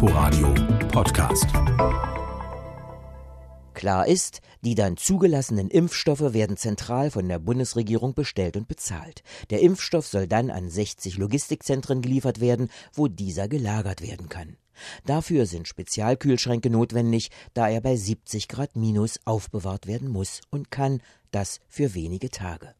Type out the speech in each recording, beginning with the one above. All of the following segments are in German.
Inforadio Podcast. Klar ist, die dann zugelassenen Impfstoffe werden zentral von der Bundesregierung bestellt und bezahlt. Der Impfstoff soll dann an 60 Logistikzentren geliefert werden, wo dieser gelagert werden kann. Dafür sind Spezialkühlschränke notwendig, da er bei 70 Grad minus aufbewahrt werden muss und kann, das für wenige Tage.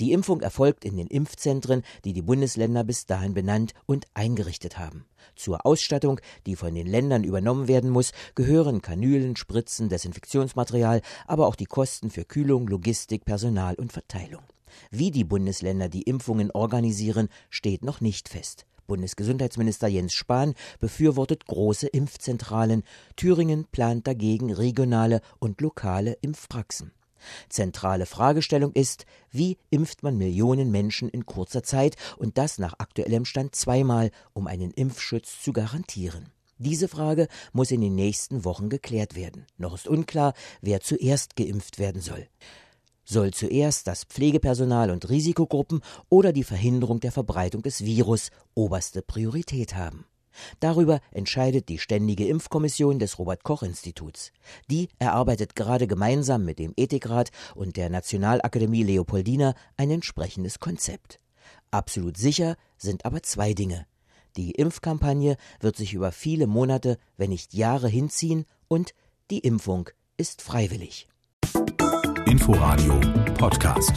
Die Impfung erfolgt in den Impfzentren, die die Bundesländer bis dahin benannt und eingerichtet haben. Zur Ausstattung, die von den Ländern übernommen werden muss, gehören Kanülen, Spritzen, Desinfektionsmaterial, aber auch die Kosten für Kühlung, Logistik, Personal und Verteilung. Wie die Bundesländer die Impfungen organisieren, steht noch nicht fest. Bundesgesundheitsminister Jens Spahn befürwortet große Impfzentralen. Thüringen plant dagegen regionale und lokale Impfpraxen. Zentrale Fragestellung ist, wie impft man Millionen Menschen in kurzer Zeit und das nach aktuellem Stand zweimal, um einen Impfschutz zu garantieren. Diese Frage muss in den nächsten Wochen geklärt werden. Noch ist unklar, wer zuerst geimpft werden soll. Soll zuerst das Pflegepersonal und Risikogruppen oder die Verhinderung der Verbreitung des Virus oberste Priorität haben? Darüber entscheidet die Ständige Impfkommission des Robert Koch Instituts. Die erarbeitet gerade gemeinsam mit dem Ethikrat und der Nationalakademie Leopoldina ein entsprechendes Konzept. Absolut sicher sind aber zwei Dinge. Die Impfkampagne wird sich über viele Monate, wenn nicht Jahre hinziehen und die Impfung ist freiwillig. Inforadio Podcast.